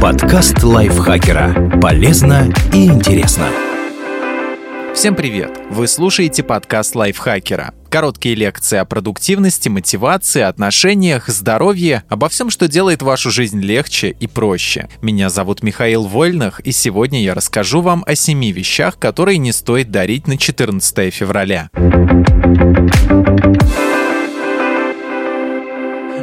Подкаст лайфхакера. Полезно и интересно. Всем привет! Вы слушаете подкаст лайфхакера. Короткие лекции о продуктивности, мотивации, отношениях, здоровье, обо всем, что делает вашу жизнь легче и проще. Меня зовут Михаил Вольных, и сегодня я расскажу вам о семи вещах, которые не стоит дарить на 14 февраля.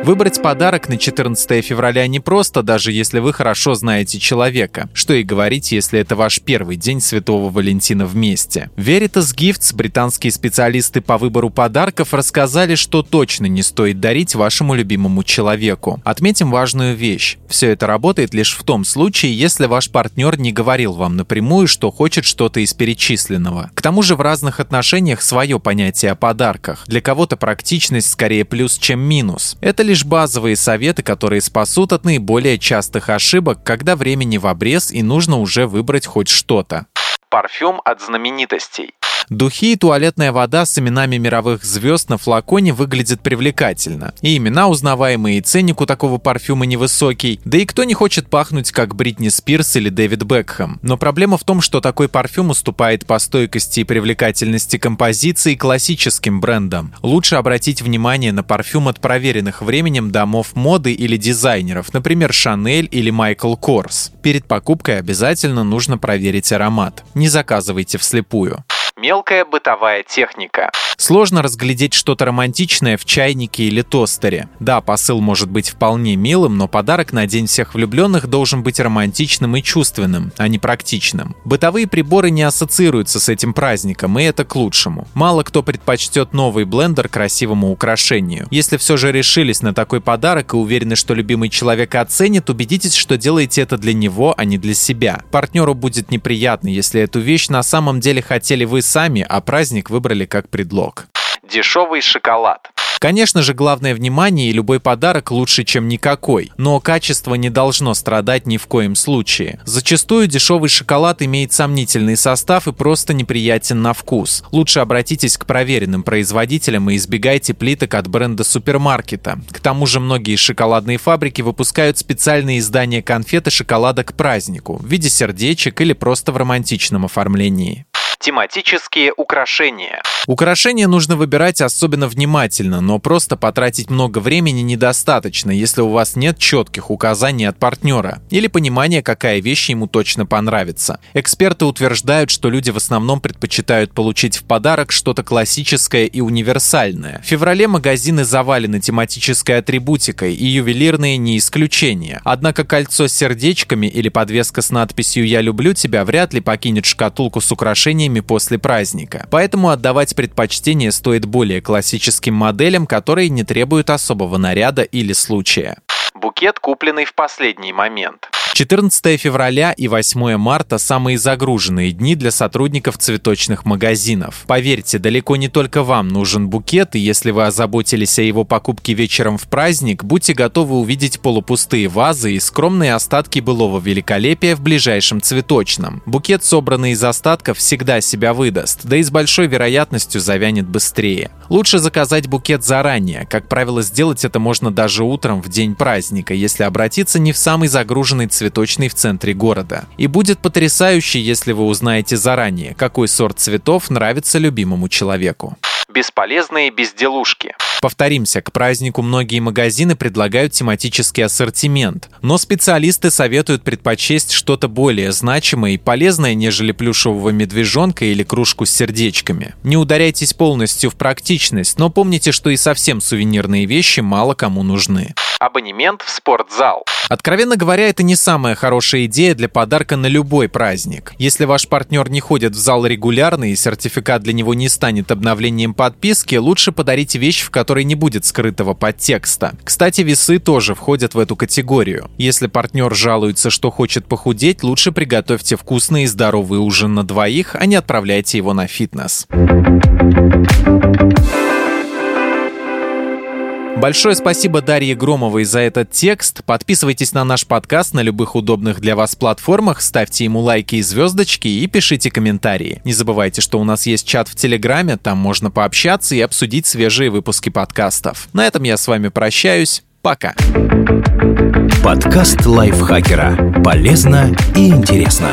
Выбрать подарок на 14 февраля непросто, даже если вы хорошо знаете человека. Что и говорить, если это ваш первый день Святого Валентина вместе. Veritas Gifts, британские специалисты по выбору подарков, рассказали, что точно не стоит дарить вашему любимому человеку. Отметим важную вещь. Все это работает лишь в том случае, если ваш партнер не говорил вам напрямую, что хочет что-то из перечисленного. К тому же в разных отношениях свое понятие о подарках. Для кого-то практичность скорее плюс, чем минус. Это лишь базовые советы, которые спасут от наиболее частых ошибок, когда времени в обрез и нужно уже выбрать хоть что-то. Парфюм от знаменитостей. Духи и туалетная вода с именами мировых звезд на флаконе выглядят привлекательно. И имена узнаваемые, и ценник у такого парфюма невысокий. Да и кто не хочет пахнуть, как Бритни Спирс или Дэвид Бекхэм. Но проблема в том, что такой парфюм уступает по стойкости и привлекательности композиции классическим брендам. Лучше обратить внимание на парфюм от проверенных временем домов моды или дизайнеров, например, Chanel или Michael Kors. Перед покупкой обязательно нужно проверить аромат. Не заказывайте вслепую. Мелкая бытовая техника. Сложно разглядеть что-то романтичное в чайнике или тостере. Да, посыл может быть вполне милым, но подарок на День всех влюбленных должен быть романтичным и чувственным, а не практичным. Бытовые приборы не ассоциируются с этим праздником, и это к лучшему. Мало кто предпочтет новый блендер красивому украшению. Если все же решились на такой подарок и уверены, что любимый человек оценит, убедитесь, что делаете это для него, а не для себя. Партнеру будет неприятно, если эту вещь на самом деле хотели вы сами, а праздник выбрали как предлог. Дешевый шоколад. Конечно же, главное внимание и любой подарок лучше, чем никакой, но качество не должно страдать ни в коем случае. Зачастую дешевый шоколад имеет сомнительный состав и просто неприятен на вкус. Лучше обратитесь к проверенным производителям и избегайте плиток от бренда супермаркета. К тому же многие шоколадные фабрики выпускают специальные издания конфеты шоколада к празднику в виде сердечек или просто в романтичном оформлении. Тематические украшения. Украшения нужно выбирать особенно внимательно, но просто потратить много времени недостаточно, если у вас нет четких указаний от партнера или понимания, какая вещь ему точно понравится. Эксперты утверждают, что люди в основном предпочитают получить в подарок что-то классическое и универсальное. В феврале магазины завалены тематической атрибутикой, и ювелирные не исключение. Однако кольцо с сердечками или подвеска с надписью «Я люблю тебя» вряд ли покинет шкатулку с украшениями время после праздника. Поэтому отдавать предпочтение стоит более классическим моделям, которые не требуют особого наряда или случая. Букет, купленный в последний момент. 14 февраля и 8 марта – самые загруженные дни для сотрудников цветочных магазинов. Поверьте, далеко не только вам нужен букет, и если вы озаботились о его покупке вечером в праздник, будьте готовы увидеть полупустые вазы и скромные остатки былого великолепия в ближайшем цветочном. Букет, собранный из остатков, всегда себя выдаст, да и с большой вероятностью завянет быстрее. Лучше заказать букет заранее. Как правило, сделать это можно даже утром в день праздника, если обратиться не в самый загруженный цветочный цветочный в центре города. И будет потрясающе, если вы узнаете заранее, какой сорт цветов нравится любимому человеку. Бесполезные безделушки. Повторимся, к празднику многие магазины предлагают тематический ассортимент, но специалисты советуют предпочесть что-то более значимое и полезное, нежели плюшевого медвежонка или кружку с сердечками. Не ударяйтесь полностью в практичность, но помните, что и совсем сувенирные вещи мало кому нужны. Абонемент в спортзал. Откровенно говоря, это не самая хорошая идея для подарка на любой праздник. Если ваш партнер не ходит в зал регулярно и сертификат для него не станет обновлением подписки, лучше подарить вещь, в которой не будет скрытого подтекста. Кстати, весы тоже входят в эту категорию. Если партнер жалуется, что хочет похудеть, лучше приготовьте вкусный и здоровый ужин на двоих, а не отправляйте его на фитнес. Большое спасибо Дарье Громовой за этот текст. Подписывайтесь на наш подкаст на любых удобных для вас платформах, ставьте ему лайки и звездочки и пишите комментарии. Не забывайте, что у нас есть чат в Телеграме, там можно пообщаться и обсудить свежие выпуски подкастов. На этом я с вами прощаюсь. Пока. Подкаст лайфхакера. Полезно и интересно.